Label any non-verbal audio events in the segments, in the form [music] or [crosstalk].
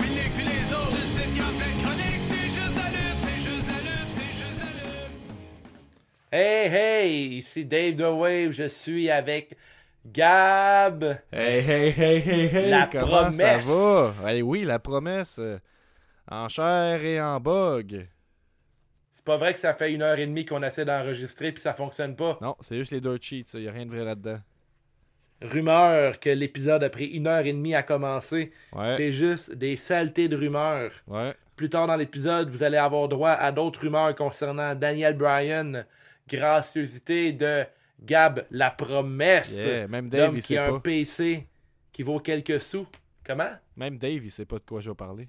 puis Nick, puis les autres. Tu sais qu'il y a plein de chroniques, c'est juste la lutte, c'est juste la lutte, c'est juste la lutte. Hey, hey, ici Dave The Wave, je suis avec Gab. Hey, hey, hey, hey, hey, La comment promesse. ça va? Oui, la promesse. euh, en chair et en bug. C'est pas vrai que ça fait une heure et demie qu'on essaie d'enregistrer puis ça fonctionne pas. Non, c'est juste les dirt sheets, il y a rien de vrai là-dedans. Rumeur que l'épisode a pris une heure et demie à commencer. Ouais, C'est juste des saletés de rumeurs. ouais. Plus tard dans l'épisode, vous allez avoir droit à d'autres rumeurs concernant Daniel Bryan, graciosité de Gab La Promesse. Yeah, même Dave, il qui sait a un. PC qui vaut quelques sous. Comment? Même Dave, il sait pas de quoi je vais parler.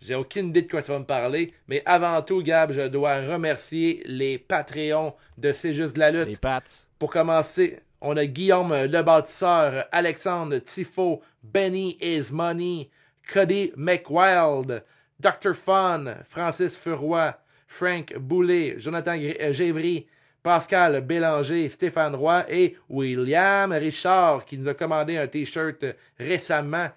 J'ai aucune idée de quoi tu vas me parler, mais avant tout, Gab, je dois remercier les Patreons de C'est juste de la lutte. Les Pats. Pour commencer, on a Guillaume le bâtisseur, Alexandre Tifo, Benny Is Money, Cody McWild, Dr. Fun, Francis Furoy, Frank Boulet, Jonathan euh, Gévry, Pascal Bélanger, Stéphane Roy et William Richard qui nous a commandé un t-shirt euh, récemment.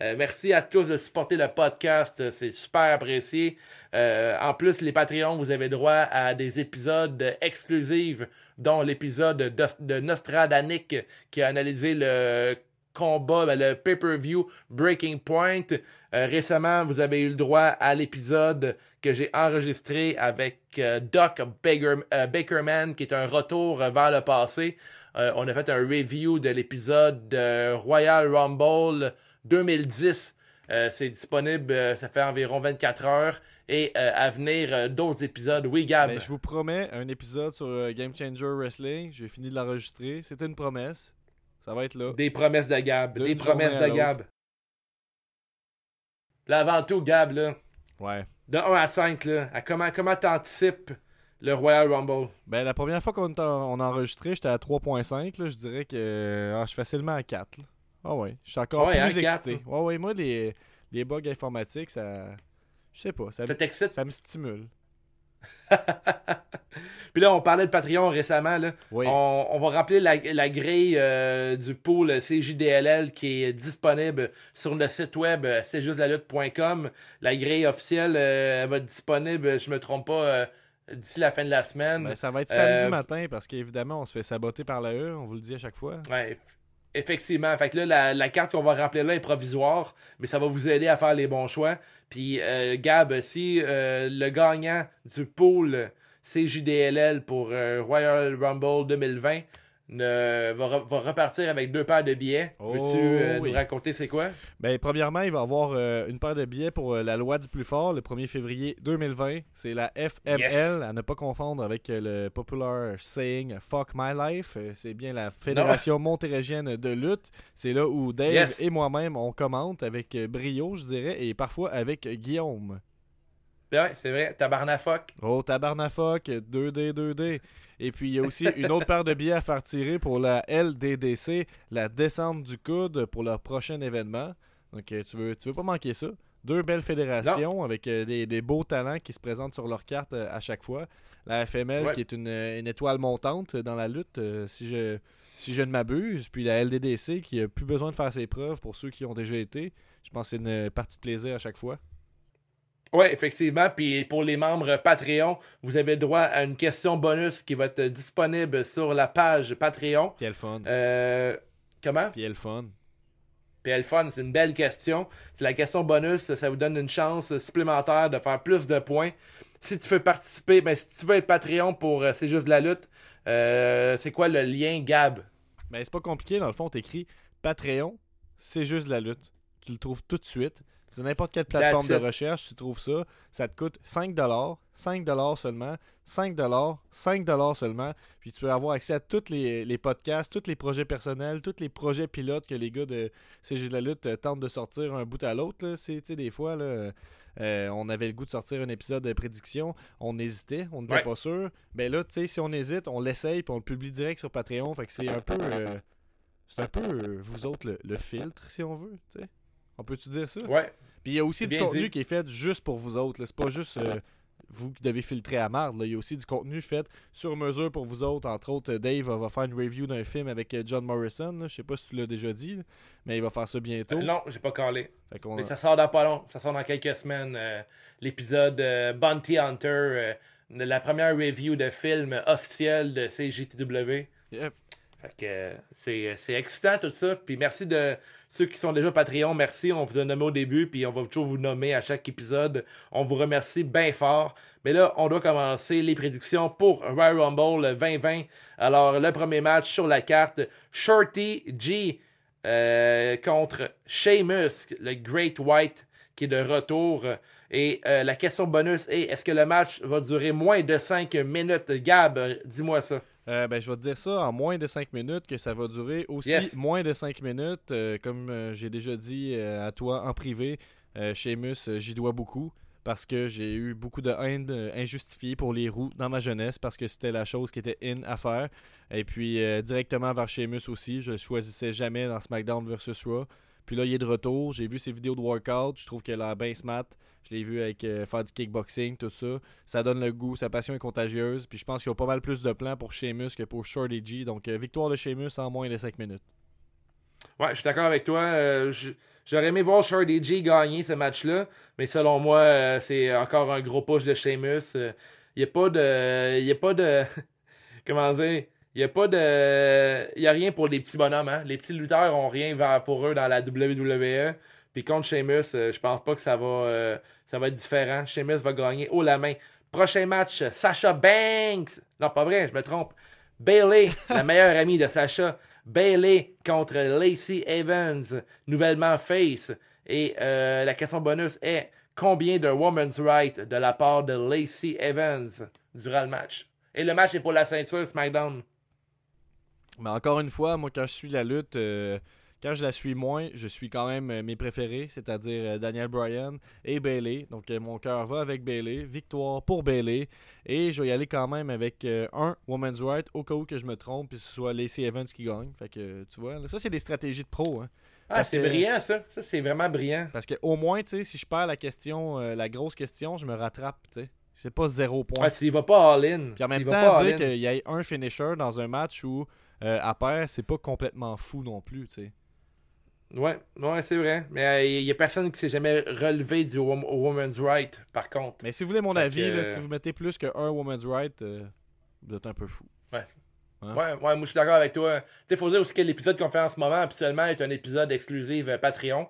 Euh, merci à tous de supporter le podcast, euh, c'est super apprécié. Euh, en plus, les Patreons, vous avez droit à des épisodes exclusifs, dont l'épisode de, de qui a analysé le combat, ben, le pay-per-view Breaking Point. Récemment, vous avez eu le droit à l'épisode que j'ai enregistré avec Doc Baker, Bakerman, qui est un retour vers le passé. On a fait un review de l'épisode de Royal Rumble 2010. Euh, c'est disponible, euh, ça fait environ 24 heures. Et euh, à venir, d'autres épisodes. Oui, Gab. Ben, je vous promets un épisode sur Game Changer Wrestling. J'ai fini de l'enregistrer. C'était une promesse. Ça va être là. Des promesses de Gab. Des promesses de Gab. Là, avant tout, Gab, là, Ouais. de 1 à 5, là, à comment comment t'anticipes le Royal Rumble? Ben, la première fois qu'on t'a- on a enregistré, j'étais à 3.5. là. Je dirais que ah, je suis facilement à 4. là. Ah ouais. Je suis encore Ouais, plus hein, excité. quatre. Ouais, ouais. Moi, les, les bugs informatiques, ça. Je sais pas. Ça, Ça t'excite? ça me stimule. [laughs] Puis là, on parlait de Patreon récemment. Là. Oui. On, on va rappeler la, la grille euh, du pool CJDLL qui est disponible sur le site web euh, juste la grille officielle euh, elle va être disponible, je me trompe pas, euh, d'ici la fin de la semaine. Ben, ça va être samedi matin parce qu'évidemment, on se fait saboter par la E. On vous le dit à chaque fois. Ouais, effectivement. Fait que là, la, carte qu'on va rappeler là est provisoire, mais ça va vous aider à faire les bons choix. Puis, euh, Gab, si euh, le gagnant du pool CJDLL pour euh, Royal Rumble 2020 ne, va, re- va repartir avec deux paires de billets, Oh, veux-tu euh, oui. nous raconter c'est quoi? Ben, premièrement, il va y avoir euh, une paire de billets pour euh, la loi du plus fort le 1er février 2020. C'est la FML, Yes. à ne pas confondre avec le popular saying Fuck My Life. C'est bien la Fédération montérégienne de lutte. C'est là où Dave Yes. et moi-même on commente avec brio, je dirais, et parfois avec Guillaume. Ben ouais, c'est vrai, tabarnafoc. Oh, tabarnafoc, 2D, 2D. Et puis, il y a aussi une autre paire de billets à faire tirer pour la LDDC, la descente du coude pour leur prochain événement. Donc, euh, tu veux, tu veux pas manquer ça. Deux belles fédérations avec euh, des, des beaux talents qui se présentent sur leur carte euh, à chaque fois. La FML Ouais. qui est une, une étoile montante dans la lutte, si je, si je ne m'abuse. Puis la LDDC qui a plus besoin de faire ses preuves pour ceux qui ont déjà été. Je pense que c'est une partie de plaisir à chaque fois. Ouais, effectivement. Puis pour les membres Patreon, vous avez droit à une question bonus qui va être disponible sur la page Patreon. Puis elle fun. Euh, comment? Puis elle fun. Puis elle fun, c'est une belle question. C'est la question bonus, ça vous donne une chance supplémentaire de faire plus de points. Si tu veux participer, ben si tu veux être Patreon pour euh, C'est juste de la lutte, euh, c'est quoi le lien Gab? Ben, c'est pas compliqué, dans le fond, t'écris Patreon, c'est juste de la lutte. Tu le trouves tout de suite. Sur n'importe quelle plateforme de recherche, tu trouves ça. Ça te coûte 5$, 5$ seulement, 5$, 5$ seulement. Puis tu peux avoir accès à tous les, les podcasts, tous les projets personnels, tous les projets pilotes que les gars de CG de la lutte euh, tentent de sortir un bout à l'autre. C'est, tu sais, des fois, là, euh, on avait le goût de sortir un épisode de prédiction, on hésitait, on n'était Ouais. pas sûr. Ben là, tu sais, si on hésite, on l'essaye, puis on le publie direct sur Patreon. Fait que c'est un peu. euh, c'est un peu, euh, vous autres, le, le filtre, si on veut, tu sais. On peut-tu dire ça? Ouais. Puis il y a aussi du contenu dit. qui est fait juste pour vous autres. C'est pas juste euh, vous qui devez filtrer à marde. Il y a aussi du contenu fait sur mesure pour vous autres. Entre autres, euh, Dave va faire une review d'un film avec euh, John Morrison. là. Je sais pas si tu l'as déjà dit, là, mais il va faire ça bientôt. Euh, non, j'ai pas calé. Mais ça sort dans pas long. Ça sort dans quelques semaines. euh, L'épisode Bounty Hunter, la première review de film officiel de CJTW. Yep. Fait que c'est, c'est excitant tout ça. Puis merci de ceux qui sont déjà Patreon. Merci. On vous a nommé au début. Puis on va toujours vous nommer à chaque épisode. On vous remercie bien fort. Mais là, on doit commencer les prédictions pour Royal Rumble 2020. Alors, le premier match sur la carte Shorty G euh, contre Sheamus, le Great White qui est de retour. Et euh, la question bonus est est-ce que le match va durer moins de 5 minutes? Gab, dis-moi ça. Euh, ben, je vais te dire ça en moins de 5 minutes, que ça va durer aussi Yes. moins de 5 minutes. Euh, comme euh, j'ai déjà dit à toi en privé, Sheamus, euh, j'y dois beaucoup. Parce que j'ai eu beaucoup de haine injustifiée pour les roues dans ma jeunesse, parce que c'était la chose qui était in à faire. Et puis directement vers Sheamus aussi, je choisissais jamais dans SmackDown vs Raw. Puis là, il est de retour. J'ai vu ses vidéos de workout. Je trouve qu'elle a bien smart. Je l'ai vu avec euh, faire du kickboxing, tout ça. Ça donne le goût. Sa passion est contagieuse. Puis je pense qu'il y a pas mal plus de plans pour Sheamus que pour Shorty G. Donc, euh, victoire de Sheamus en moins de 5 minutes. Ouais, je suis d'accord avec toi. Euh, J'aurais aimé voir Shorty G gagner ce match-là, mais selon moi, c'est encore un gros push de Sheamus. Il n'y a pas de. Il a pas de. [laughs] Comment dire? Il n'y a pas de. Il n'y a rien pour les petits bonhommes. Hein? Les petits lutteurs ont rien pour eux dans la WWE. Puis contre Sheamus, euh, je pense pas que ça va, euh, ça va être différent. Sheamus va gagner haut la main. Prochain match, Sasha Banks. Non, pas vrai, je me trompe. Bailey, [laughs] la meilleure amie de Sasha. Bailey contre Lacey Evans, nouvellement face. Et euh, la question bonus est combien de woman's right de la part de Lacey Evans durant le match? Et le match est pour la ceinture SmackDown. Mais encore une fois, moi, quand je suis la lutte, euh, quand je la suis moins, je suis quand même euh, mes préférés, c'est-à-dire euh, Daniel Bryan et Bailey. Donc, mon cœur va avec Bailey. Victoire pour Bailey. Et je vais y aller quand même avec un Women's Right au cas où que je me trompe, puis ce soit Lacey Evans qui gagne. Fait que, tu vois, là, ça, c'est des stratégies de pro. Hein. Ah, c'est que- brillant ça. Ça, c'est vraiment brillant. Parce que au moins, tu sais, si je perds la question, la grosse question, je me rattrape, tu sais. C'est pas zéro point. Ouais, s'il va pas all-in. Puis en même temps, pas dire qu'il y ait un finisher dans un match où euh, à pair, c'est pas complètement fou non plus, tu sais. Ouais, ouais c'est vrai. Mais il y a personne qui s'est jamais relevé du wom- woman's right, par contre. Mais si vous voulez mon Fait avis, que, là, euh, si vous mettez plus qu'un woman's right, euh, vous êtes un peu fou. Hein? Ouais, ouais, moi je suis d'accord avec toi. Tu faut dire aussi que l'épisode qu'on fait en ce moment, habituellement, est un épisode exclusif euh, Patreon.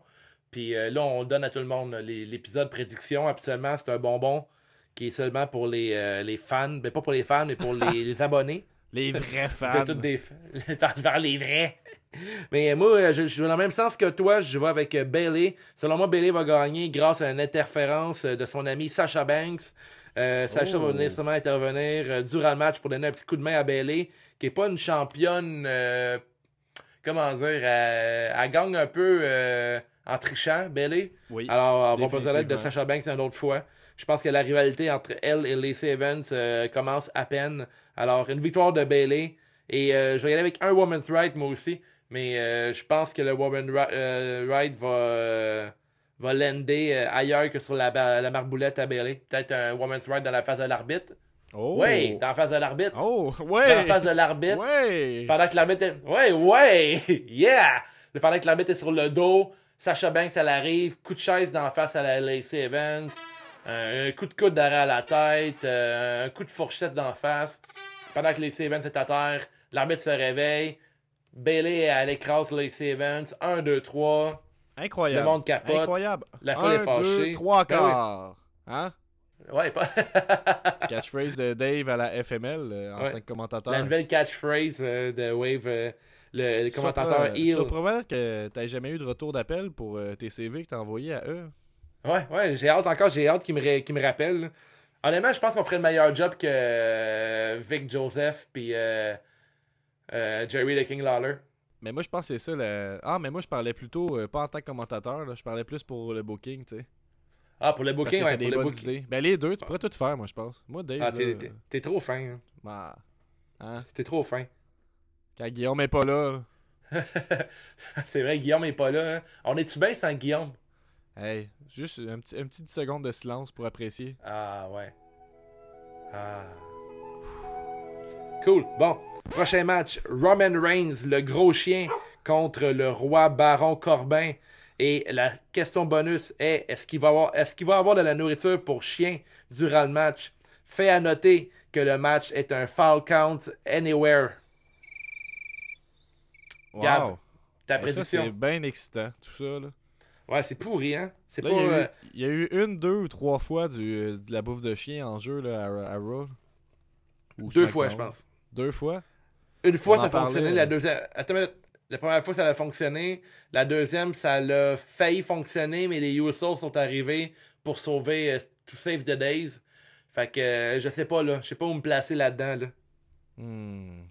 Puis euh, là, on le donne à tout le monde. L'épisode prédiction, habituellement, c'est un bonbon qui est seulement pour les, euh, les fans. Mais pas pour les fans, mais pour les, [laughs] les abonnés. Les vrais fans. toutes des... [laughs] par les vrais. Mais moi, euh, je, je vais dans le même sens que toi. Je vais avec euh, Bailey. Selon moi, Bailey va gagner grâce à une interférence euh, de son ami Sasha Banks. Euh, Sasha Oh. va venir sûrement intervenir euh, durant le match pour donner un petit coup de main à Bailey, qui est pas une championne. euh, comment dire Elle, elle gagne un peu en trichant, Bailey. Oui. Alors, on va pas l'aide de. Sasha Banks une autre fois. Je pense que la rivalité entre elle et Lacey Evans euh, commence à peine. Alors, une victoire de Bailey. Et euh, je vais y aller avec un Woman's Right, moi aussi. Mais euh, je pense que le Woman's Ri- euh, Right va, va lander euh, ailleurs que sur la, la marboulette à Bailey. Peut-être un Woman's Right dans la face de l'arbitre. Oh. Oui, dans la face de l'arbitre. Oh, Dans la face de l'arbitre. Ouais. Pendant que l'arbitre est... Ouais, ouais! [laughs] Yeah! Pendant que l'arbitre est sur le dos, Sacha Banks, elle arrive, coup de chaise d'en face à la Lacey Evans, un coup de coude derrière la tête, euh, un coup de fourchette d'en face. Pendant que Lacey Evans est à terre, l'arbitre se réveille. Bailey, elle écrase Lacey Evans. 1, 2, 3. Incroyable. Le monde capote. Incroyable. La foule est fâchée. deux, trois Ben oui. quarts. Hein? Ouais, pas... [laughs] Catchphrase de Dave à la FML euh, en Ouais. tant que commentateur. la nouvelle catchphrase euh, de Wave, euh, le, le commentateur Surpre- heel. Surprenant que t'aies jamais eu de retour d'appel pour euh, tes CV que t'as envoyé à eux. Ouais, ouais, j'ai hâte encore, j'ai hâte qu'il me, me rappelle. là. Honnêtement, je pense qu'on ferait le meilleur job que euh, Vic Joseph puis euh, euh, Jerry the King Lawler. Mais moi, je pense que c'est ça. le- Ah, mais moi, je parlais plutôt, pas en tant que commentateur, là, je parlais plus pour le booking, tu sais. Ah, pour le Parce booking, que ouais, des pour le booking. idées. Ben, les deux, tu pourrais tout faire, moi, je pense. Moi, Dave, Ah, t'es, là, t'es- t'es trop fin. hein. bah, hein, T'es trop fin. quand Guillaume est pas là, [laughs] C'est vrai, Guillaume est pas là. hein. On est-tu bien sans Guillaume? Hey, juste un petit, un petit 10 secondes de silence pour apprécier. Ah, ouais. Ah. Cool. Bon. Prochain match. Roman Reigns, le gros chien, contre le roi Baron Corbin. Et la question bonus est est-ce qu'il va avoir est-ce qu'il va avoir de la nourriture pour chien durant le match? Fait à noter que le match est un foul count anywhere. Gab, Wow. Ta Eh, ça, prédiction? c'est bien excitant, tout ça. Là. Ouais, c'est pourri, hein? C'est pas. il, y a euh, eu, il y a eu une, deux ou trois fois du, euh, de la bouffe de chien en jeu là, à, à Raw. Deux fois, je pense. Deux fois? Une fois, On ça fonctionné. parlait, La deuxième. Attends une minute. La première fois, ça a fonctionné. La deuxième, ça a failli fonctionner, mais les Usos sont arrivés pour sauver euh, To Save the Days. Fait que euh, je sais pas, là. Je sais pas où me placer là-dedans, là. Hmm.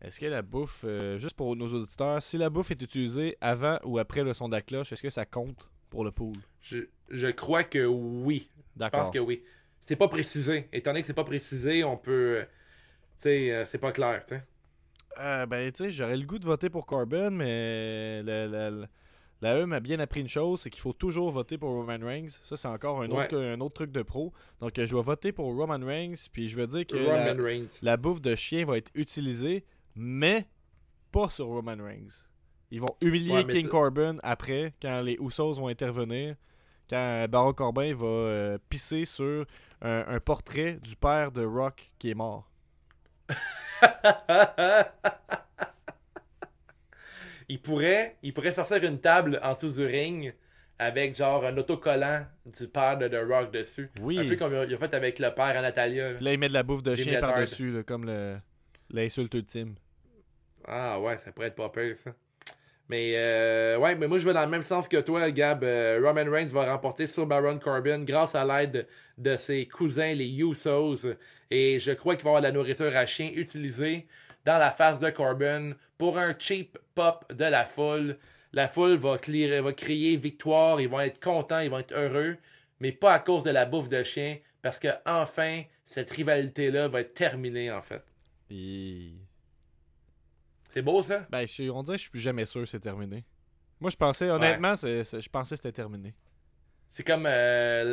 Est-ce que la bouffe, euh, juste pour nos auditeurs, si la bouffe est utilisée avant ou après le son de la cloche, est-ce que ça compte pour le pool? Je, je crois que oui. Je D'accord. pense que oui. C'est pas précisé. Étant donné que c'est pas précisé, on peut. euh, Tu sais, euh, c'est pas clair, tu sais. Euh, ben, tu sais, j'aurais le goût de voter pour Corbin, mais la, la, la, la E m'a bien appris une chose, c'est qu'il faut toujours voter pour Roman Reigns. Ça, c'est encore un autre, un autre truc de pro. Donc, je vais voter pour Roman Reigns, puis je veux dire que la, Roman Reigns. la bouffe de chien va être utilisée, mais pas sur Roman Reigns. Ils vont humilier Ouais, King Corbin après, quand les Usos vont intervenir, quand Baron Corbin va euh, pisser sur un, un portrait du père de Rock qui est mort. [laughs] il pourrait, il pourrait sortir une table en dessous du ring avec genre un autocollant du père de The Rock dessus. Oui. Un peu comme il a fait avec le père à Natalia. là. Il met de la bouffe de chien par-dessus, comme le- l'insulte ultime. Ah ouais, ça pourrait être pas ça. Mais euh, ouais, mais moi je vais dans le même sens que toi, Gab. Euh, Roman Reigns va remporter sur Baron Corbin grâce à l'aide de ses cousins, les Usos. Et je crois qu'il va avoir la nourriture à chien utilisée dans la face de Corbin pour un cheap pop de la foule. La foule va, crier victoire, ils vont être contents, ils vont être heureux, mais pas à cause de la bouffe de chien, parce que enfin cette rivalité-là va être terminée en fait. C'est beau ça? Ben, je, on dirait que je suis plus jamais sûr que c'est terminé. Moi, je pensais, honnêtement, c'est- c'est- je pensais que c'était terminé. C'est comme euh,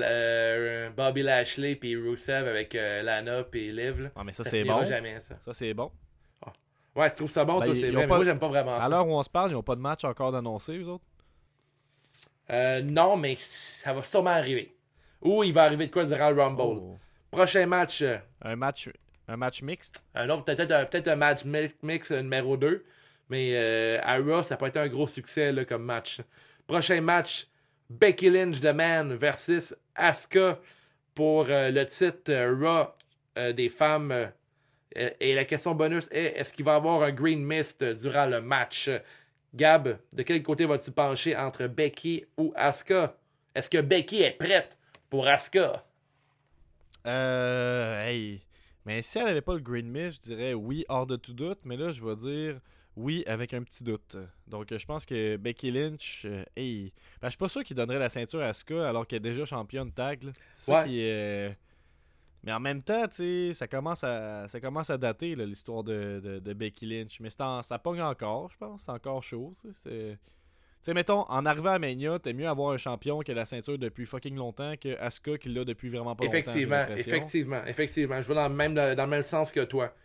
euh, Bobby Lashley puis Rusev avec euh, Lana puis Liv. là. Ah, mais ça, Ça c'est bon. jamais, ça. Ça, c'est bon. Ouais, tu trouves ça bon, Ben, toi, c'est mais pas- moi, j'aime pas vraiment À ça. l'heure où on se parle, ils n'ont pas de match encore d'annoncé, eux autres? Euh, non, mais ça va sûrement arriver. Ou il va arriver de quoi durant le Rumble. Oh. Prochain match, Un match un match mixte? un autre, peut-être un, peut-être un match mi- mix euh, numéro 2. Mais euh, à Raw, ça peut être un gros succès là, comme match. Prochain match, Becky Lynch The Man versus Asuka pour euh, le titre euh, Raw euh, des femmes. euh, euh, et la question bonus est est-ce qu'il va y avoir un Green Mist euh, durant le match? Gab, de quel côté vas-tu pencher entre Becky ou Asuka? Est-ce que Becky est prête pour Asuka? Euh. Hey. Mais si elle avait pas le Green Mist, je dirais oui, hors de tout doute. Mais là, je vais dire oui avec un petit doute. Donc, je pense que Becky Lynch. euh, hey. Ben, je suis pas sûr qu'il donnerait la ceinture à Asuka alors qu'elle est déjà championne tag. ça qui est. euh, Mais en même temps, tu sais, ça commence à ça commence à dater là, l'histoire de, de, de Becky Lynch. Mais c'est en- ça pogne encore, je pense. C'est encore chaud. C'est. Tu sais, mettons, en arrivant à Mania, t'es mieux avoir un champion qui a la ceinture depuis fucking longtemps que Asuka qui l'a depuis vraiment pas Effectivement, longtemps. l'impression. effectivement, effectivement. Je vais dans le même, dans le même sens que toi.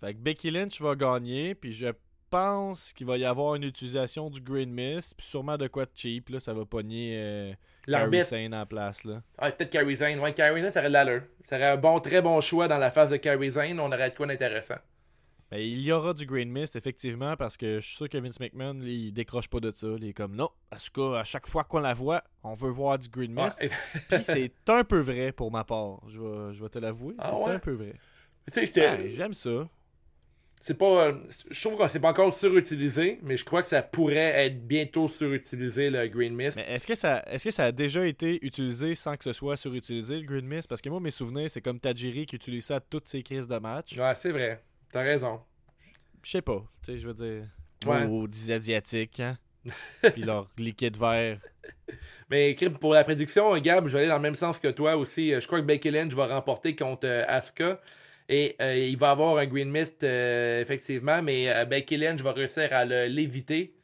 Fait que Becky Lynch va gagner, puis je pense qu'il va y avoir une utilisation du Green Mist, puis sûrement de quoi de cheap, là, ça va pogner euh, L'arbitre. Sane en place, là. Ah, peut-être Kairi Zane. Ouais, Kairi Zane, ça aurait de l'allure. Ça aurait un bon, très bon choix dans la phase de Kairi Zane. On aurait de quoi d'intéressant. Mais il y aura du Green Mist, effectivement, parce que je suis sûr que Vince McMahon, il décroche pas de ça. Il est comme, non, parce qu'à chaque fois qu'on la voit, on veut voir du Green Mist. Ouais. [laughs] Puis c'est un peu vrai pour ma part, je vais, je vais te l'avouer. Ah c'est ouais? un peu vrai. tu sais, c'était- Ouais, J'aime ça. c'est pas. euh, Je trouve que c'est pas encore surutilisé, mais je crois que ça pourrait être bientôt surutilisé, le Green Mist. Mais est-ce que ça est-ce que ça a déjà été utilisé sans que ce soit surutilisé le Green Mist? Parce que moi mes souvenirs c'est comme Tajiri qui utilise ça à toutes ses crises de match. Ouais, c'est vrai. T'as raison. Je sais pas, tu sais je veux dire Ouais. aux des asiatiques hein. [laughs] Puis leur liquide vert. Mais pour la prédiction, Gab, je vais aller dans le même sens que toi aussi. Euh, Je crois que Becky Lynch va remporter contre euh, Asuka. Et euh, il va avoir un Green Mist, euh, effectivement, mais euh, Becky Lynch va réussir à le- l'éviter.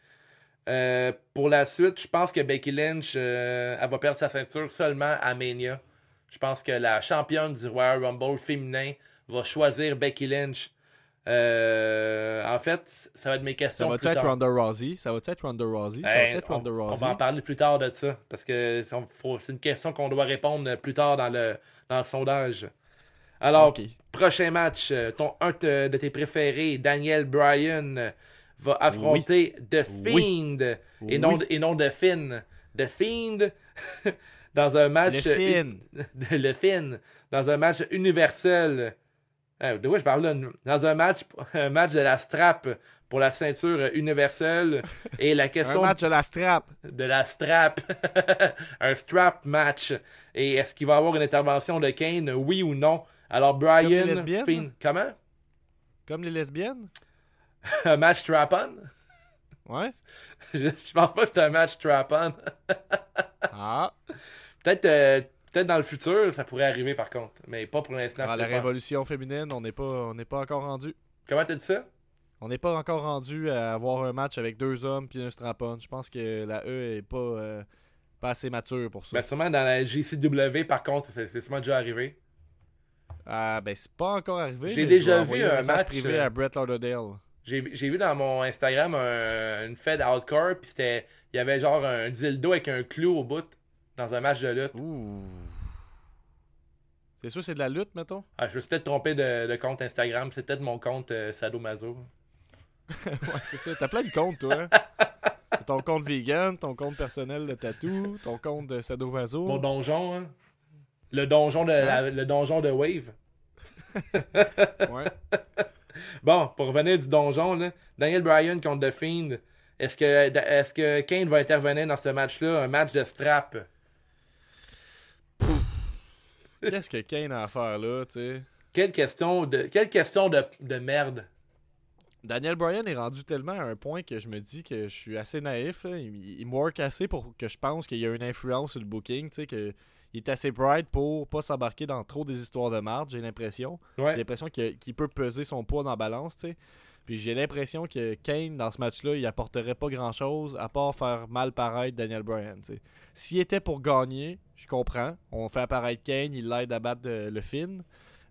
Pour la suite, je pense que Becky Lynch, elle va perdre sa ceinture seulement à Mania. Je pense que la championne du Royal Rumble féminin va choisir Becky Lynch. Euh, en fait, ça va être mes Ça questions va plus être. Ronda Rousey? Ça va être Ronda Rousey? Ça va Hey, être on, va en parler plus tard de ça. Parce que c'est une question qu'on doit répondre plus tard dans le, dans le sondage. Alors, prochain match, euh, ton, un de, de tes préférés, Daniel Bryan, va affronter The Oui. Fiend. Et, Oui. non, et non The Finn. The Fiend [laughs] dans un match. Le Finn. [laughs] le Finn. Dans un match universel. Euh, de quoi je parle là? Dans un match, un match de la strap pour la ceinture universelle. Et la [laughs] Un question match de la strap. de la strap. [laughs] un strap match. Et est-ce qu'il va y avoir une intervention de Kane, oui ou non? Alors, les Brian, lesbiennes? Finn, comment? Comme les lesbiennes? [laughs] Un match strap-on? Ouais. Je, je pense pas que c'est un match strap-on. Ah. Peut-être euh, peut-être dans le futur, ça pourrait arriver par contre. Mais pas pour l'instant. À la pas. révolution féminine, on n'est pas, on n'est pas encore rendu. Comment t'as dit ça? On n'est pas encore rendu à avoir un match avec deux hommes puis un strap-on. Je pense que la E est pas, euh, pas assez mature pour ça. Ben, sûrement dans la JCW, par contre, c'est sûrement déjà arrivé. Ah, ben c'est pas encore arrivé. J'ai déjà vu un match, privé euh, à Brett Lauderdale. J'ai vu dans mon Instagram un- une fed hardcore, puis c'était. Il y avait genre un dildo avec un clou au bout dans un match de lutte. Ouh. C'est sûr c'est de la lutte, mettons? Ah, je me suis peut-être trompé de, de compte Instagram, c'est peut-être mon compte euh, Sadomaso. [laughs] ouais, c'est ça. T'as plein de comptes, toi. hein? [laughs] Ton compte vegan, ton compte personnel de tatou, ton compte de sadomaso. Mon donjon, hein? Le donjon de, la- le donjon de Wave. [laughs] Ouais. Bon, pour revenir du donjon, là, Daniel Bryan contre The Fiend, est-ce que, est que Kane va intervenir dans ce match-là, un match de strap? Qu'est-ce que Kane a à faire là, tu sais? Quelle question de, quelle question de, de merde. Daniel Bryan est rendu tellement à un point que je me dis que je suis assez naïf. là. Il, il me work assez pour que je pense qu'il y a une influence sur le booking, tu sais, que il est assez bright pour pas s'embarquer dans trop des histoires de marde, j'ai l'impression. J'ai l'impression qu'il qu'il peut peser son poids dans la balance, tu sais. Puis j'ai l'impression que Kane, dans ce match-là, il apporterait pas grand-chose à part faire mal paraître Daniel Bryan. S'il était pour gagner, je comprends. On fait apparaître Kane, il l'aide à battre euh, le Finn.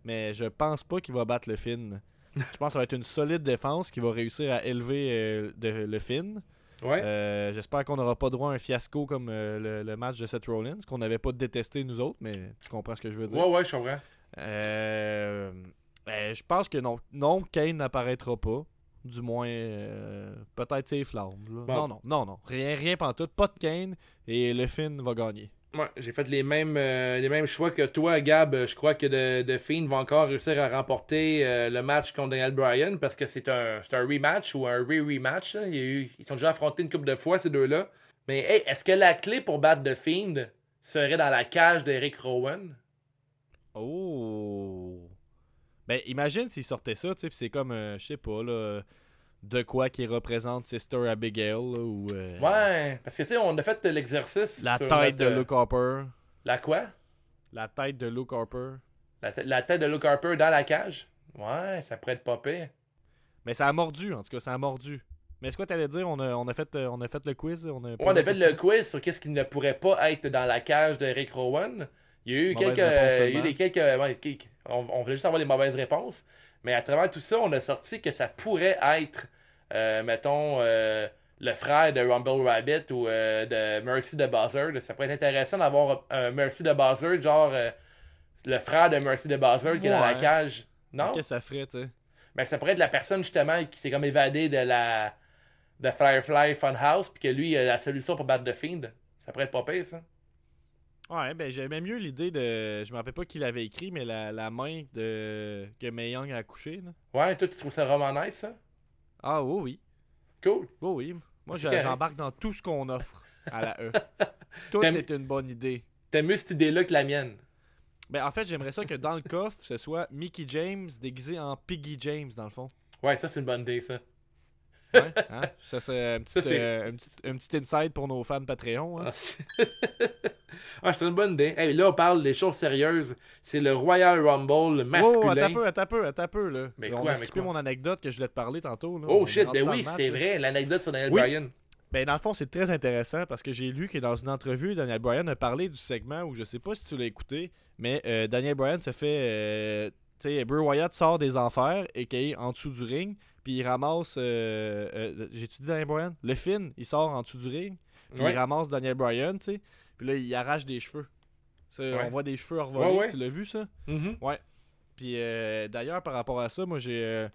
Mais je pense pas qu'il va battre le Finn. je pense que ça va être une solide défense qui va réussir à élever euh, de- le Finn. Ouais. Euh, J'espère qu'on n'aura pas droit à un fiasco comme euh, le, le match de Seth Rollins, qu'on n'avait pas détesté nous autres, mais tu comprends ce que je veux dire. ouais, ouais, je comprends. Euh, ben, je pense que non. Non, Kane n'apparaîtra pas. Du moins, euh, peut-être ses flammes. là. Bon. Non, non, non, non. Rien, rien pantoute. Pas de Kane et le Finn va gagner. Ouais, j'ai fait les mêmes, euh, les mêmes choix que toi, Gab. Je crois que The, The Fiend va encore réussir à remporter euh, le match contre Daniel Bryan parce que c'est un, c'est un rematch ou un re-rematch. là. Il y a eu- Ils sont déjà affrontés une couple de fois, ces deux-là. Mais hey, est-ce que la clé pour battre The Fiend serait dans la cage d'Eric Rowan? Oh! Ben, imagine s'il sortait ça, tu sais, pis c'est comme, euh, je sais pas, là, de quoi qui représente Sister Abigail, là, ou... euh, Ouais, parce que tu sais, on a fait l'exercice. La tête notre, de euh, Luke Harper. La quoi? La tête de Luke Harper. La, tête- la tête de Luke Harper dans la cage? Ouais, ça pourrait être pas pire. Mais ça a mordu, en tout cas, ça a mordu. Mais est-ce que t'allais dire, on a, on, a fait, euh, on a fait le quiz? On a, Ouais, on a fait le quiz sur qu'est-ce qui ne pourrait pas être dans la cage d'Eric Rowan. Il y a eu Mauvaise quelques. il y a eu des quelques on, on voulait juste avoir les mauvaises réponses. Mais à travers tout ça, on a sorti que ça pourrait être, euh, mettons, euh, le frère de Rumble Rabbit ou euh, de Mercy de Buzzard. Ça pourrait être intéressant d'avoir un Mercy de Buzzard, genre le frère de Mercy de Buzzard qui est dans la cage. Non? Qu'est-ce que ça ferait, tu sais? Ben, ça pourrait être la personne justement qui s'est comme évadée de la de Firefly Funhouse, puis que lui, il a la solution pour battre The Fiend. Ça pourrait être pas pire, ça. Ouais, ben j'aimais mieux l'idée de. Je me rappelle pas qui l'avait écrit, mais la, la main de que Mae Young a accouché. Là. Ouais, toi, tu trouves ça vraiment nice, ça? Ah oui, oui. Cool. Oui, oui. Moi, j'embarque dans tout ce qu'on offre à la E. [laughs] Tout est une bonne idée. T'aimes mieux cette idée-là que la mienne? Ben, en fait, j'aimerais ça que dans le coffre, ce soit Mickey James déguisé en Piggy James, dans le fond. Ouais, ça, c'est une bonne idée, ça. Ouais, [laughs] hein? Ça, c'est un petit, Ça, euh, un, petit, un petit inside pour nos fans Patreon. hein. Ah, c'est [laughs] ah, c'est une bonne idée. Hey, là, on parle des choses sérieuses. C'est le Royal Rumble Oh, attends masculin. un peu, attends un peu, attends un peu, là. Mais on quoi, a mais quoi? mon anecdote que je voulais te parler tantôt. Là. Oh On shit, ben oui, c'est vrai, l'anecdote sur Daniel Oui. Bryan. Ben, dans le fond, c'est très intéressant parce que j'ai lu que dans une entrevue, Daniel Bryan a parlé du segment où je sais pas si tu l'as écouté, mais euh, Daniel Bryan se fait. euh, tu sais, Bray Wyatt sort des enfers, et est en dessous du ring, puis il ramasse. euh, euh, J'ai-tu dit Daniel Bryan? Le Finn, il sort en dessous du ring, puis Ouais. il ramasse Daniel Bryan, tu sais, puis là, il arrache des cheveux. Ça, Ouais. On voit des cheveux revolés, Ouais, ouais. tu l'as vu ça? Mhm. puis euh, d'ailleurs, par rapport à ça, moi j'ai euh,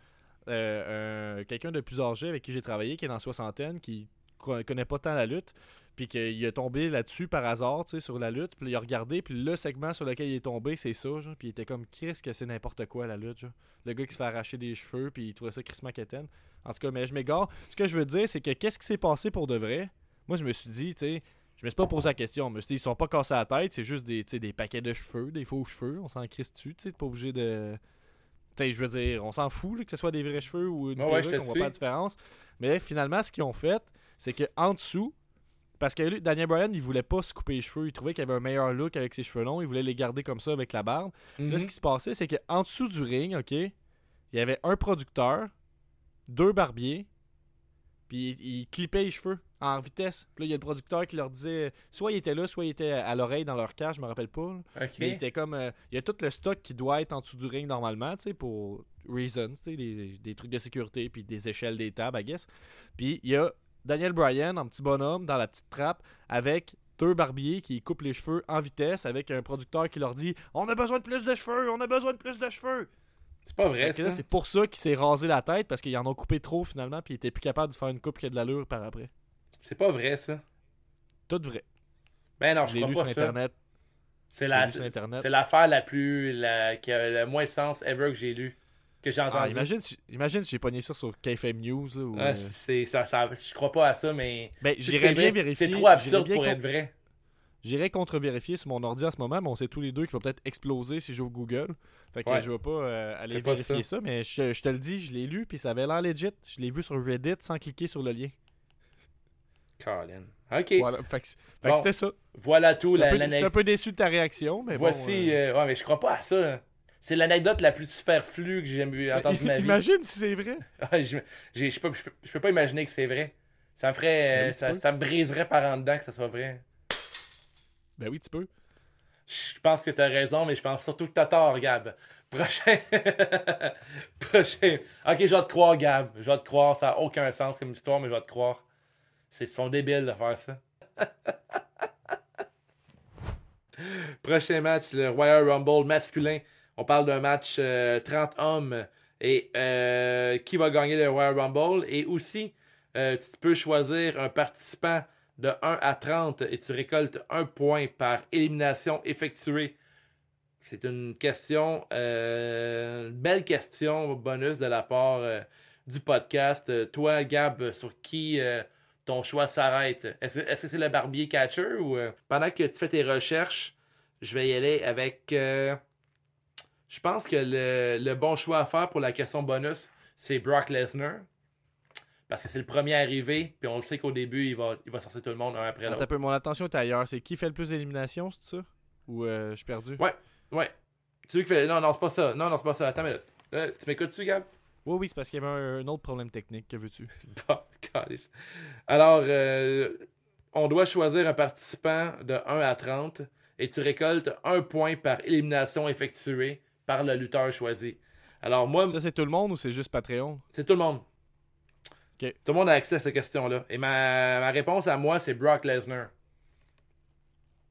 euh, un- quelqu'un de plus âgé avec qui j'ai travaillé, qui est dans la soixantaine, qui co- connaît pas tant la lutte, puis qu'il est tombé là-dessus par hasard, tu sais, sur la lutte, puis il a regardé, puis le segment sur lequel il est tombé, c'est ça, genre, puis il était comme, qu'est-ce que c'est n'importe quoi la lutte, genre. Le gars qui se fait arracher des cheveux, puis il trouvait ça crissement quétaine. En tout cas, mais je m'égare. Ce que je veux dire, c'est que qu'est-ce qui s'est passé pour de vrai? Moi, je me suis dit, tu sais, je me suis pas posé la question. Je me suis dit, ils sont pas cassés la tête, c'est juste des, tu sais, des paquets de cheveux, des faux cheveux. On s'en crisse dessus, tu sais, pas obligé de. Tu sais, je veux dire, on s'en fout là, que ce soit des vrais cheveux ou une ouais, perruque, on voit pas la différence. Mais finalement, ce qu'ils ont fait, c'est que en dessous, parce que lui, Daniel Bryan, il voulait pas se couper les cheveux. Il trouvait qu'il avait un meilleur look avec ses cheveux longs. Il voulait les garder comme ça avec la barbe. Là, Mhm. ce qui se passait, c'est qu'en dessous du ring, OK, il y avait un producteur, deux barbiers, puis ils, ils clippaient les cheveux en vitesse. Puis là, il y a le producteur qui leur disait soit il était là, soit il était à l'oreille dans leur cage, je me rappelle pas. Mais il était comme. euh, il y a tout le stock qui doit être en dessous du ring normalement, tu sais, pour reasons, tu sais, des, des trucs de sécurité, puis des échelles des tables, I guess. Puis il y a Daniel Bryan en petit bonhomme dans la petite trappe avec deux barbiers qui coupent les cheveux en vitesse avec un producteur qui leur dit On a besoin de plus de cheveux, on a besoin de plus de cheveux. C'est pas vrai, ça. c'est pour ça qu'il s'est rasé la tête parce qu'ils en ont coupé trop finalement, puis il était plus capable de faire une coupe qui a de l'allure par après. C'est pas vrai, ça. Tout vrai. Ben non, Je je l'ai crois lu pas sur ça. internet. C'est la, l'affaire la plus, la, qui a le moins de sens ever que j'ai lu, que j'ai Ah, imagine, si- imagine si j'ai pogné ça sur KFM News. là, ou, Ouais, euh, c'est, ça, ça, je crois pas à ça, mais Ben, c'est- j'irais bien vérifier. C'est trop absurde pour être vrai. J'irai contre-vérifier sur mon ordi à ce moment, mais on sait tous les deux qu'il va peut-être exploser si j'ouvre Google. Fait que Ouais. je vais pas euh, aller pas vérifier ça. mais je, je te le dis, je l'ai lu, puis ça avait l'air legit. Je l'ai vu sur Reddit sans cliquer sur le lien. Colin. Ok, Voilà, fait que, c'était ça. voilà tout. J'étais La, un peu- un peu déçu de ta réaction, mais Voici. bon, euh, euh, ouais, mais je crois pas à ça. C'est l'anecdote la plus superflue que j'ai jamais entendue de ma [laughs] vie. Imagine si c'est vrai. [laughs] Ah, je, peux, je peux- je peux pas imaginer que c'est vrai. Ça me ferait. Ben euh, ça, me briserait par en dedans que ça soit vrai. Ben oui, tu peux. Je pense que t'as raison, mais je pense surtout que t'as tort, Gab. Prochain. [laughs] Prochain. Ok, je vais te croire, Gab. Je vais te croire. Ça n'a aucun sens comme histoire, mais je vais te croire. C'est ils sont débiles de faire ça. Prochain match, le Royal Rumble masculin. On parle d'un match euh, 30 hommes. Et euh, qui va gagner le Royal Rumble? Et aussi, euh, tu peux choisir un participant de 1 à 30 et tu récoltes un point par élimination effectuée. C'est une question, euh, belle question bonus de la part euh, du podcast. Euh, toi, Gab, sur qui euh, ton choix s'arrête? Est-ce est-ce que c'est le barbier catcher ou euh, pendant que tu fais tes recherches, je vais y aller avec. Euh, je pense que le, le bon choix à faire pour la question bonus, c'est Brock Lesnar. Parce que c'est le premier arrivé, puis on le sait qu'au début, il va, il va sortir tout le monde un après l'autre. peu, mon attention est ailleurs. C'est qui fait le plus d'éliminations, c'est ça? Ou euh, je suis perdu? Ouais. Ouais. Tu veux que fait. Non, non, c'est pas ça. Non, non, c'est pas ça. Attends une minute. Là, tu m'écoutes-tu, Gab? Oui, oui, c'est parce qu'il y avait un, un autre problème technique. Que veux-tu? [laughs] Bon. Alors, euh, on doit choisir un participant de 1 à 30 et tu récoltes un point par élimination effectuée par le lutteur choisi. Alors, moi, Ça, c'est tout le monde ou c'est juste Patreon? C'est tout le monde. Tout le monde a accès à cette question-là. Et ma, ma réponse à moi, c'est Brock Lesnar.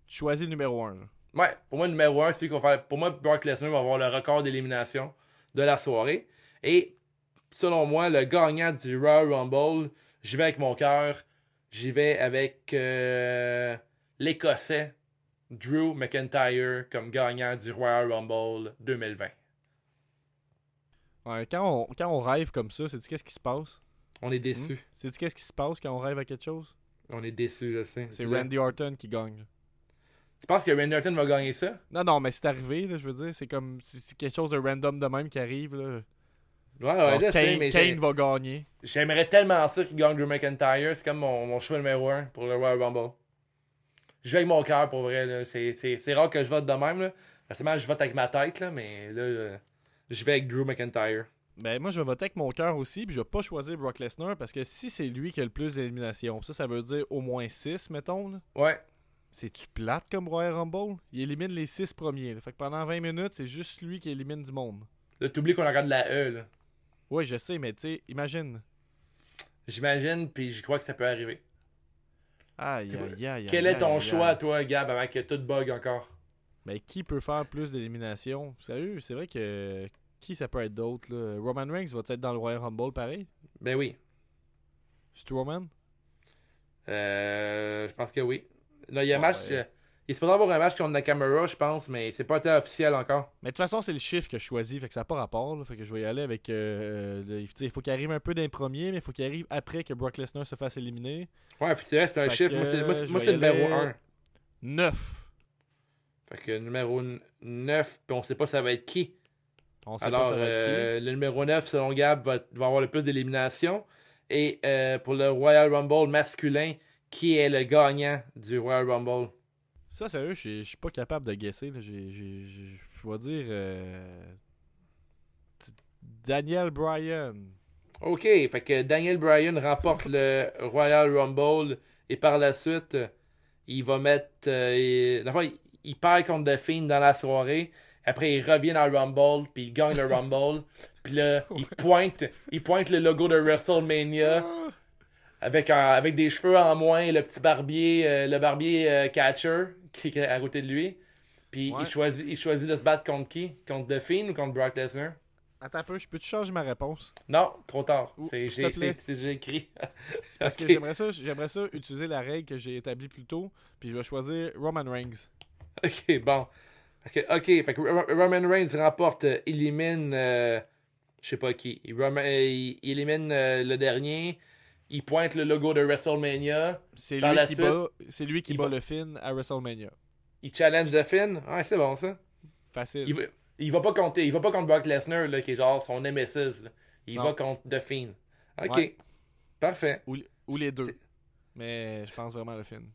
Tu choisis le numéro 1. Ouais, pour moi, le numéro 1, c'est qu'on va faire. Pour moi, Brock Lesnar va avoir le record d'élimination de la soirée. Et selon moi, le gagnant du Royal Rumble, j'y vais avec mon cœur. J'y vais avec euh, l'Écossais Drew McIntyre comme gagnant du Royal Rumble 2020. Ouais, quand, on, quand on rêve comme ça, c'est-tu qu'est-ce qui se passe? On est déçus. C'est-tu qu'est-ce qui se passe quand on rêve à quelque chose? On est déçus, je sais. C'est Randy Orton qui gagne. Tu penses que Randy Orton va gagner ça? Non, non, mais c'est arrivé, là, je veux dire. C'est comme. C'est c'est quelque chose de random de même qui arrive. Là. Ouais, ouais, Alors, je sais, Kane, mais Kane j'ai- va gagner. j'aimerais tellement ça qu'il gagne Drew McIntyre. C'est comme mon, mon choix numéro 1 pour le Royal Rumble. Je vais avec mon cœur pour vrai. C'est, rare que je vote de même. Là. Forcément, je vote avec ma tête, là, mais là, euh, je vais avec Drew McIntyre. Ben, moi, je vais voter avec mon cœur aussi, puis je vais pas choisir Brock Lesnar parce que si c'est lui qui a le plus d'éliminations, ça, ça veut dire au moins 6, mettons. là. Ouais. C'est-tu plate comme Royal Rumble? Il élimine les 6 premiers. là. Fait que pendant 20 minutes, c'est juste lui qui élimine du monde. Là, t'oublies qu'on regarde la E, là. Oui, je sais, mais tu sais, imagine. J'imagine, puis je crois que ça peut arriver. Aïe, aïe, aïe. Quel est ton choix, toi, Gab, avant que tout bug encore? Mais qui peut faire plus d'éliminations? Sérieux, c'est vrai que. Qui ça peut être d'autre, là? Roman Reigns va être dans le Royal Rumble pareil? Ben oui. C'est Roman? Euh, je pense que oui. Là, il y a un Ouais. match. euh, il se peut avoir un match contre Nakamura, je pense, mais c'est pas été officiel encore. Mais de toute façon, c'est le chiffre que je choisis, fait que ça n'a pas rapport. là. fait que je vais y aller avec. euh, le- tu sais, il faut qu'il arrive un peu d'un premier, mais il faut qu'il arrive après que Brock Lesnar se fasse éliminer. Ouais, c'est vrai, c'est un Fait chiffre. que, Moi, c'est, moi, le numéro aller- 1. 9. Fait que numéro 9, puis on sait pas ça va être qui. On sait Alors, pas ça va être qui. euh, le numéro 9, selon Gab, va, va avoir le plus d'éliminations. Et euh, pour le Royal Rumble masculin, qui est le gagnant du Royal Rumble? Ça, sérieux, je suis- pas capable de guesser. Je vais dire. euh, Daniel Bryan. OK, fait que Daniel Bryan remporte le Royal Rumble et par la suite, il va mettre. euh, il, fond, il, il perd contre The Fiend dans la soirée. Après, il revient dans le Rumble, puis il gagne le [laughs] Rumble. Puis là, il pointe, il pointe le logo de WrestleMania avec, un- avec des cheveux en moins, et le petit barbier, euh, le barbier euh, catcher qui est à côté de lui. Puis Ouais. il, choisit, il choisit de se battre contre qui? Contre The Fiend ou contre Brock Lesnar? Attends un peu, je peux-tu changer ma réponse? Non, trop tard. C'est, j'ai, te écrit. [laughs] C'est parce que [laughs] j'aimerais ça, j'aimerais ça utiliser la règle que j'ai établie plus tôt, puis je vais choisir Roman Reigns. Ok, bon. Ok, ok, fait que Ro- Roman Reigns remporte, euh, élimine, euh, je sais pas qui. Il, Roman- euh, il- il élimine euh, le dernier. Il pointe le logo de WrestleMania. C'est lui, la qui bat, c'est lui qui bat va- le Finn à WrestleMania. Il challenge The Finn? Ouais, c'est bon ça. Facile. Il va, il va pas compter. Il va pas contre Brock Lesnar, là, qui est genre son nemesis. là. Il Non. va contre The Fiend. Ok. Ouais. Parfait. Ou, ou les deux. Mais je pense vraiment le Finn.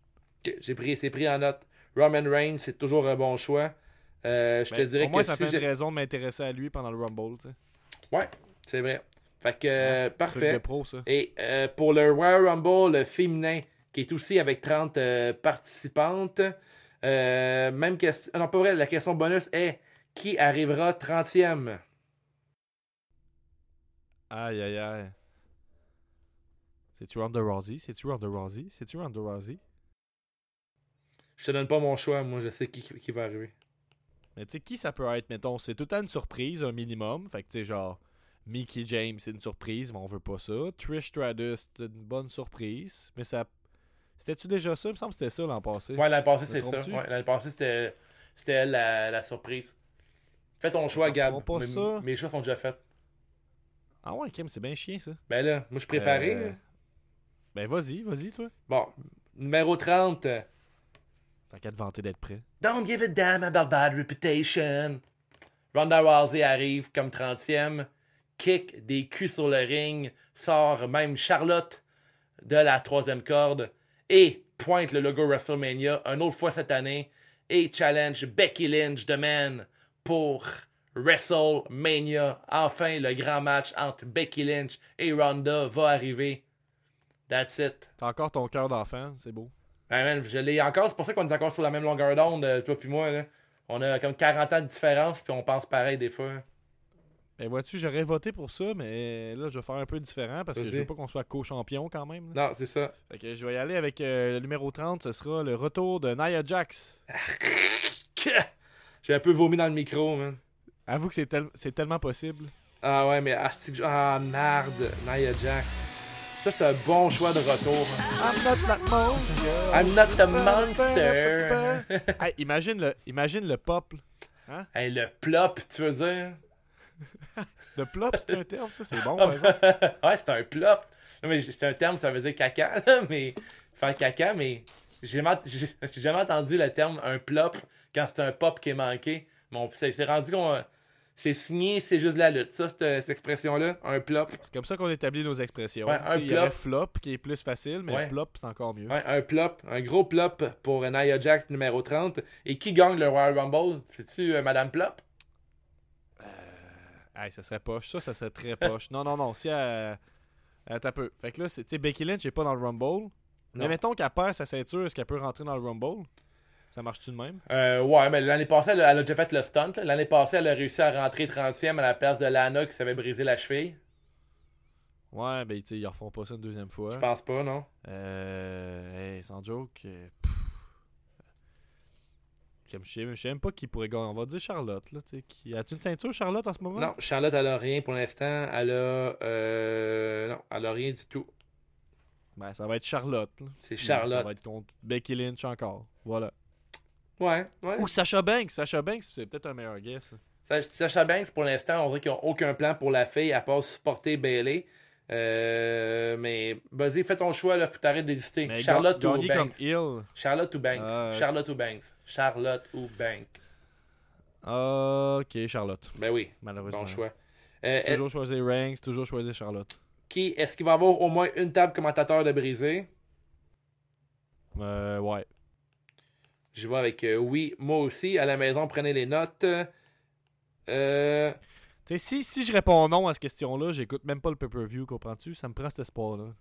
J'ai pris, c'est pris en note. Roman Reigns, c'est toujours un bon choix. Euh, je te dirais que ça si fait j'ai- une raison de m'intéresser à lui pendant le Rumble. Ouais, c'est vrai. Fait que, euh, parfait. pro, ça. Et euh, pour le Royal Rumble le féminin, qui est aussi avec 30 euh, participantes, même question. Non, pas vrai, la question bonus est qui arrivera 30e Aïe, aïe, aïe. C'est-tu Ronda Rousey? C'est-tu Ronda Rousey? C'est-tu Ronda Rousey? Je te donne pas mon choix, moi, je sais qui, qui va arriver. Mais tu sais, qui ça peut être, mettons? C'est tout temps une surprise, un minimum. Fait que tu sais, genre, Mickey James, c'est une surprise, mais on veut pas ça. Trish Stratus, c'est une bonne surprise. Mais ça. C'était-tu déjà ça? Il me semble que c'était ça l'an passé. Ouais, l'année passée, Me c'est ça. Ouais, l'année passée, c'était c'était elle la, la surprise. Fais ton choix, Gab. pas Mes- ça. Mes choix sont déjà faits. Ah ouais, Kim, c'est bien chiant, ça. Ben là, moi, je suis préparé. Euh. Ben vas-y, vas-y, toi. Bon, numéro 30. euh, T'as qu'à te vanter d'être prêt. Don't give a damn about bad reputation. Ronda Rousey arrive comme 30e, kick des culs sur le ring, sort même Charlotte de la troisième corde et pointe le logo WrestleMania une autre fois cette année et challenge Becky Lynch de Man pour WrestleMania. Enfin, le grand match entre Becky Lynch et Ronda va arriver. That's it. T'as encore ton cœur d'enfant, c'est beau. Ben, man, je l'ai encore, c'est pour ça qu'on est encore sur la même longueur d'onde, euh, toi puis moi. Là. On a comme 40 ans de différence, puis on pense pareil des fois. Ben vois-tu, j'aurais voté pour ça, mais là, je vais faire un peu différent parce que je veux pas qu'on soit co-champion quand même. là. Non, c'est ça. Fait que je vais y aller avec euh, le numéro 30, ce sera le retour de Nia Jax. [laughs] J'ai un peu vomi dans le micro, man. Avoue que c'est tel- c'est tellement possible. Ah ouais, mais j- ah, merde, Nia Jax. Ça, c'est un bon choix de retour. I'm not that monster. I'm not the monster. hey, imagine le, imagine le pop. là. hey, le plop, tu veux dire? [laughs] Le plop, c'est un terme, ça, c'est bon. Ah, par [laughs] exemple. ouais, c'est un plop. Non, mais c'est un terme, ça veut dire caca, [laughs] là, mais. Faire caca, mais. J'ai jamais, entendu le terme un plop quand c'est un pop qui est manqué. Bon, c'est rendu qu'on. C'est signé, c'est juste la lutte. Ça, cette, cette expression-là, un plop. C'est comme ça qu'on établit nos expressions. Ouais, un Il y avait plop. flop qui est plus facile, mais Ouais. plop, c'est encore mieux. Ouais, un plop, un gros plop pour Nia Jax numéro 30. Et qui gagne le Royal Rumble? C'est-tu euh, Madame Plop? Hey, ça serait poche. Ça, ça serait très poche. non, non, non. Si elle. Un peu. Fait que là, tu sais, Becky Lynch n'est pas dans le Rumble. Mais mettons qu'elle perd sa ceinture, est-ce qu'elle peut rentrer dans le Rumble? Ça marche-tu de même? Euh, ouais, mais l'année passée, elle, a- elle a déjà fait le stunt. L'année passée, elle a réussi à rentrer 30e à la place de Lana qui s'avait brisé la cheville. Ouais, ben, tu sais, ils refont pas ça une deuxième fois. Je pense pas, non? Euh. Hey, sans joke. Comme je sais, même pas qui pourrait gagner. On va dire Charlotte, là. Qui... As-tu une ceinture, Charlotte, en ce moment? Non, Charlotte, elle a rien pour l'instant. Elle a. Euh, non, elle a rien du tout. Ben, ça va être Charlotte. C'est Ça Charlotte. va être contre Becky Lynch encore. Voilà. Ouais, ouais. Ou Sacha Banks. Sacha Banks, c'est peut-être un meilleur guess. Sa- Sacha Banks, pour l'instant, on dirait qu'ils n'ont aucun plan pour la fille à part supporter Bailey. Euh, mais vas-y, fais ton choix, là, faut t'arrêter d'hésiter. Charlotte ou Banks? Charlotte ou Banks? Ah. Charlotte ou Banks? Charlotte ou Banks? Ok, Charlotte. Ben oui, Malheureusement. bon choix. Euh, Toujours choisir Ranks, toujours choisir Charlotte. qui, est-ce qu'il va avoir au moins une table commentateur de brisé? Euh, ouais. Je vais avec euh, oui, moi aussi. À la maison, prenez les notes. Euh, Tu sais, si, si je réponds non à cette question-là, j'écoute même pas le pay-per-view, comprends-tu? Ça me prend cet espoir-là.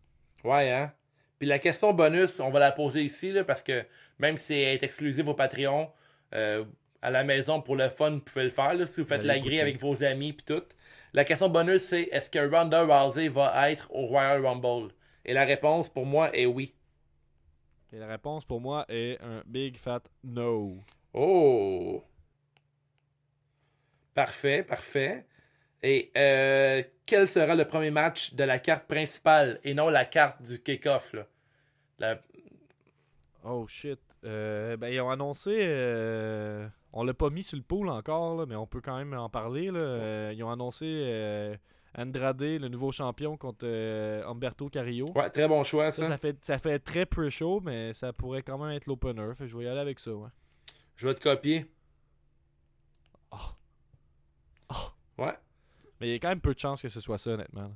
ouais, hein? Puis la question bonus, on va la poser ici, là, parce que même si elle est exclusive au Patreon, euh, à la maison, pour le fun, vous pouvez le faire, là, si vous faites la grille avec vos amis puis tout. La question bonus, c'est est-ce que Ronda Rousey va être au Royal Rumble? Et la réponse, pour moi, est oui. Et la réponse pour moi est un big fat no. Oh! Parfait, parfait. Et euh, quel sera le premier match de la carte principale et non la carte du kick-off? La- Oh shit. Euh, ben, ils ont annoncé. euh, on l'a pas mis sur le pool encore, là, mais on peut quand même en parler. Là. Euh, ils ont annoncé euh, Andrade, le nouveau champion, contre Humberto Carrillo. Ouais, très bon choix, Ça, ça. ça fait, ça fait très pre-show, mais ça pourrait quand même être l'opener. Je vais y aller avec ça. Ouais. Je vais te copier. Oh. Oh. Ouais. Mais il y a quand même peu de chances que ce soit ça, honnêtement.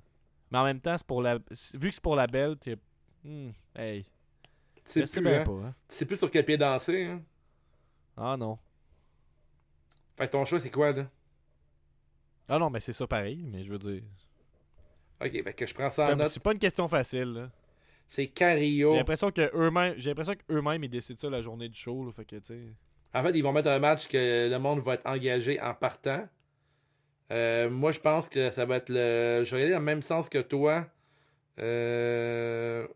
Mais en même temps, pour la... vu que c'est pour la belle, tu Hmm, hey. Tu sais plus, hein? pas. Hein. Tu sais plus sur quel pied danser, hein? Ah non. Fait que ton choix, c'est quoi, là? Ah non, mais c'est ça pareil, mais je veux dire. Ok, fait que je prends ça en note. C'est pas une question facile. là. C'est J'ai Carrillo. l'impression que eux-mêmes, j'ai l'impression qu'eux-mêmes ils décident ça la journée du show. Là, fait que tu. En fait, ils vont mettre un match que le monde va être engagé en partant. Euh, moi, je pense que ça va être le. Je vais aller dans le même sens que toi. Euh...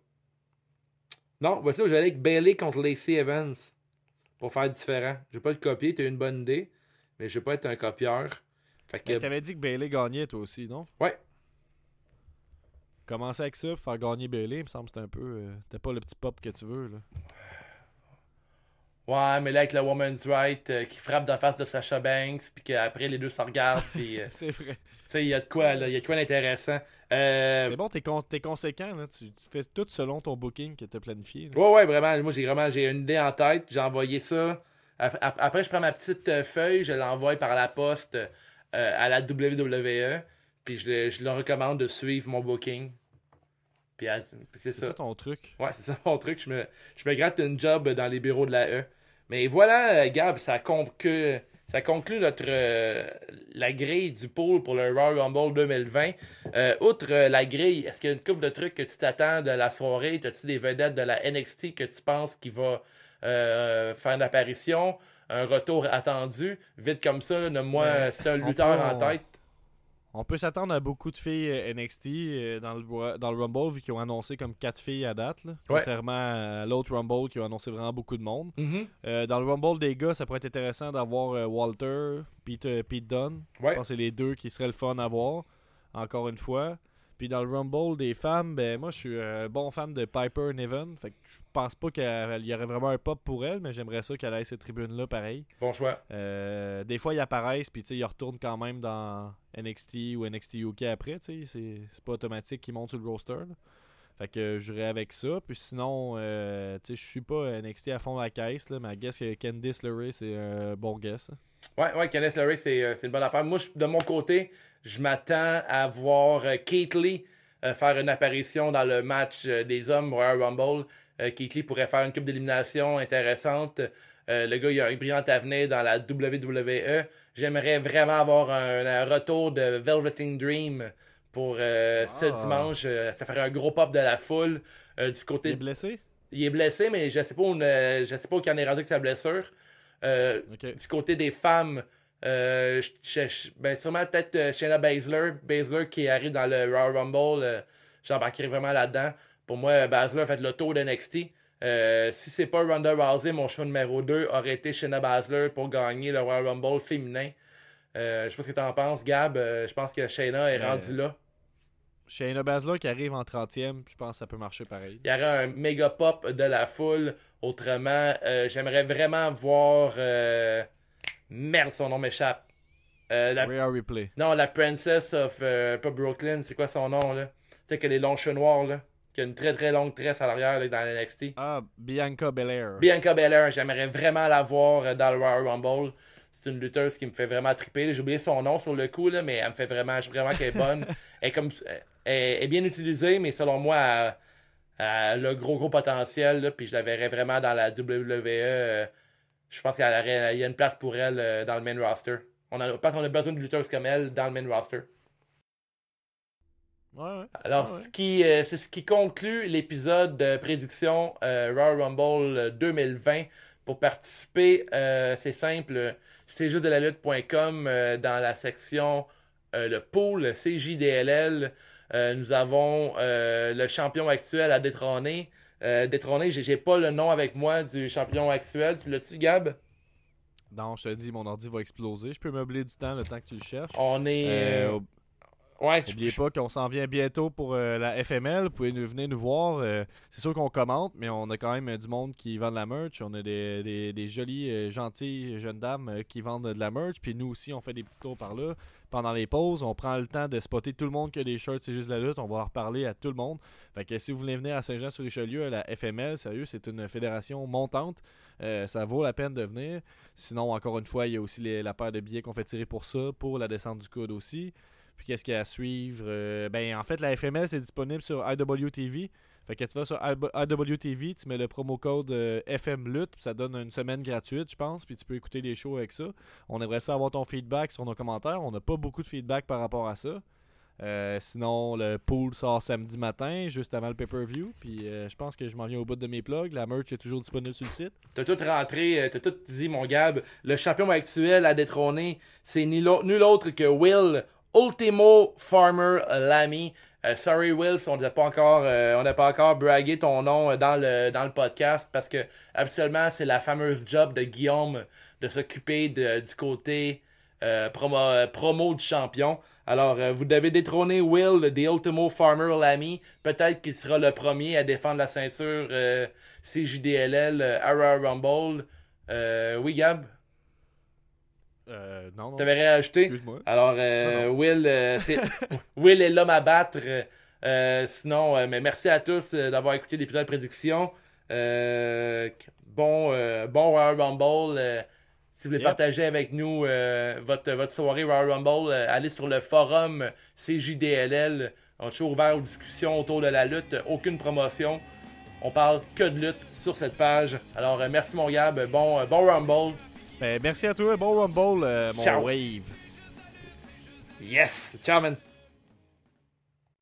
Non, voici, je vais aller avec Bailey contre Lacey Evans. Pour faire différent. Je vais pas te copier, tu as une bonne idée. Mais je vais pas être un copieur. Fait que. T'avais dit que Bailey gagnait toi aussi, non? Ouais. Commencer avec ça, pour faire gagner Bailey, il me semble que c'était un peu. euh, T'as pas le petit pop que tu veux là. Ouais, mais là, avec le Woman's Right euh, qui frappe d'en face de Sasha Banks, puis qu'après les deux se regardent, [laughs] puis. euh, tu C'est vrai. sais, il y a de quoi, là. Il y a de quoi d'intéressant. Euh, C'est bon, t'es con- conséquent là. Tu, tu fais tout selon ton booking que t'as planifié. là. Ouais, ouais, vraiment. Moi, j'ai vraiment j'ai une idée en tête. J'ai envoyé ça. Ap- ap- Après, je prends ma petite feuille, je l'envoie par la poste à la WWE. Puis je le, je leur recommande de suivre mon booking. Puis, C'est ça. ça ton truc? Ouais, c'est ça mon truc. Je me, je me gratte une job dans les bureaux de la E. Mais voilà, euh, Gab, ça, conclut, ça conclut notre euh, la grille du pool pour le Royal Rumble 2020. Euh, outre euh, la grille, est-ce qu'il y a une couple de trucs que tu t'attends de la soirée? As-tu des vedettes de la NXT que tu penses qui va euh, faire une apparition? Un retour attendu? Vite comme ça, nomme-moi si t'as un lutteur en tête. On peut s'attendre à beaucoup de filles euh, NXT euh, dans, le, dans le Rumble vu qu'ils ont annoncé comme 4 filles à date. Là, Ouais. Contrairement à l'autre Rumble qui ont annoncé vraiment beaucoup de monde. Mhm. Euh, dans le Rumble des gars, ça pourrait être intéressant d'avoir Walter, Pete, Pete Dunne. Ouais. Je pense que c'est les deux qui seraient le fun à voir, encore une fois. Puis dans le Rumble des femmes, ben moi je suis un bon fan de Piper Niven. Fait que je pense pas qu'il y aurait vraiment un pop pour elle, mais j'aimerais ça qu'elle ait ces tribunes-là pareil. Bon choix. Euh, des fois ils apparaissent, puis tu sais, ils retournent quand même dans NXT ou NXT UK après. tu sais. C'est pas automatique qu'ils montent sur le roster. là. Fait que j'irai avec ça. Puis sinon, euh, tu sais, je suis pas NXT à fond de la caisse, là, mais I guess que Candice LeRae, c'est un bon guess. hein. Ouais, ouais, Kenneth LeRae, c'est euh, c'est une bonne affaire. Moi, je- de mon côté, je m'attends à voir euh, Keith Lee euh, faire une apparition dans le match euh, des hommes Royal Rumble. Keith Lee pourrait faire une coupe d'élimination intéressante. Euh, le gars, il a un brillant avenir dans la WWE. J'aimerais vraiment avoir un, un retour de Velveteen Dream pour euh, ce Ah. dimanche. Euh, ça ferait un gros pop de la foule. Du côté, blessé? il est blessé, mais je sais pas où, ne- je sais pas où il en est rendu avec sa blessure. Du côté des femmes, euh, je- je- je- ben sûrement peut-être euh, Shayna Baszler, Baszler qui arrive dans le Royal Rumble, euh, j'embarquerai vraiment là-dedans. Pour moi, Baszler a fait le tour d'NXT. Euh, si c'est pas Ronda Rousey, mon choix numéro 2 aurait été Shayna Baszler pour gagner le Royal Rumble féminin. Euh, je sais pas ce que t'en penses, Gab. Euh, je pense que Shayna est Euh, rendue là. Shayna Baszler qui arrive en 30e, je pense que ça peut marcher pareil. Il y aurait un méga pop de la foule. Autrement, euh, j'aimerais vraiment voir. Merde, son nom m'échappe. Euh, la... Rhea Ripley. Non, la Princess of. euh, pas Brooklyn, c'est quoi son nom là? Tu sais, qu'elle les longs cheveux noirs là. Qui a une très très longue tresse à l'arrière là, dans l'NXT. Ah, Bianca Belair. Bianca Belair, j'aimerais vraiment la voir euh, dans le Royal Rumble. C'est une lutteuse qui me fait vraiment triper. J'ai oublié son nom sur le coup, là, mais elle me fait vraiment. Je vraiment qu'elle est bonne. [laughs] elle, est comme, elle est bien utilisée, mais selon moi, elle, elle a le gros gros potentiel. Là, puis je la verrais vraiment dans la WWE. euh, je pense qu'il y a une place pour elle euh, dans le main roster. On a, pense qu'on a besoin de lutteuses comme elle dans le main roster. Ouais, ouais. Alors, ouais. ce qui, euh, c'est ce qui conclut l'épisode de prédiction euh, Royal Rumble euh, 2020. Pour participer, euh, c'est simple, c'est juste de la lutte.com euh, dans la section euh, le pool CJDLL. euh, nous avons euh, le champion actuel à détrôner. Euh, détrôner, j'ai pas le nom avec moi du champion actuel. Tu l'as-tu, Gab? Non, je te dis, mon ordi va exploser. Je peux meubler du temps le temps que tu le cherches. On est. Euh, ouais, N'oubliez pas qu'on s'en vient bientôt pour euh, la FML. Vous pouvez nous, venir nous voir. Euh, c'est sûr qu'on commente, mais on a quand même euh, du monde qui vend de la merch. On a des, des, des jolies, gentilles jeunes dames qui vendent de la merch. Puis nous aussi, on fait des petits tours par là. Pendant les pauses, on prend le temps de spotter tout le monde qui a des shirts, c'est juste la lutte. On va leur parler à tout le monde. Fait que si vous voulez venir à Saint-Jean-sur-Richelieu, à la FML, sérieux, c'est une fédération montante. Ça vaut la peine de venir. Sinon, encore une fois, il y a aussi les- la paire de billets qu'on fait tirer pour ça, pour la descente du coude aussi. Puis qu'est-ce qu'il y a à suivre Euh, Ben en fait la FML c'est disponible sur IWTV. Fait que tu vas sur IWTV, tu mets le promo code euh, FMLUT, puis ça donne une semaine gratuite, je pense, puis tu peux écouter les shows avec ça. On aimerait ça avoir ton feedback sur nos commentaires. On n'a pas beaucoup de feedback par rapport à ça. Euh, sinon, le pool sort samedi matin, juste avant le pay-per-view. Puis euh, je pense que je m'en viens au bout de mes plugs. La merch est toujours disponible sur le site. T'as tout rentré, t'as tout dit, mon Gab. Le champion actuel à détrôner, c'est nul autre que Will Ultimo Farmer Lamy. Euh, sorry Will, si on n'a pas encore, euh, on n'a pas encore bragué ton nom euh, dans le dans le podcast parce que absolument c'est la fameuse job de Guillaume de s'occuper du côté euh, promo, euh, promo du champion. Alors, euh, vous devez détrôner Will des Ultimo Farmer Lamy. Peut-être qu'il sera le premier à défendre la ceinture euh, CJDLL euh, Royal Rumble. Euh, oui, Gab, Euh, non, non. t'avais réajouté. Excuse-moi. Alors, euh, Non, Will, euh, [laughs] c'est- Will est l'homme à battre. Euh, sinon, euh, mais merci à tous euh, d'avoir écouté l'épisode de prédiction. Euh, bon, euh, bon Royal Rumble. euh, si vous voulez Yep. partager avec nous euh, votre, votre soirée Royal Rumble, euh, allez sur le forum CJDLL. On est toujours ouvert aux discussions autour de la lutte. Aucune promotion. On parle que de lutte sur cette page. Alors, euh, merci mon Gab. Bon, euh, bon Rumble. Ben, merci à toi. Bon Rumble, euh, mon Ciao. Wave. Yes! Ciao, man.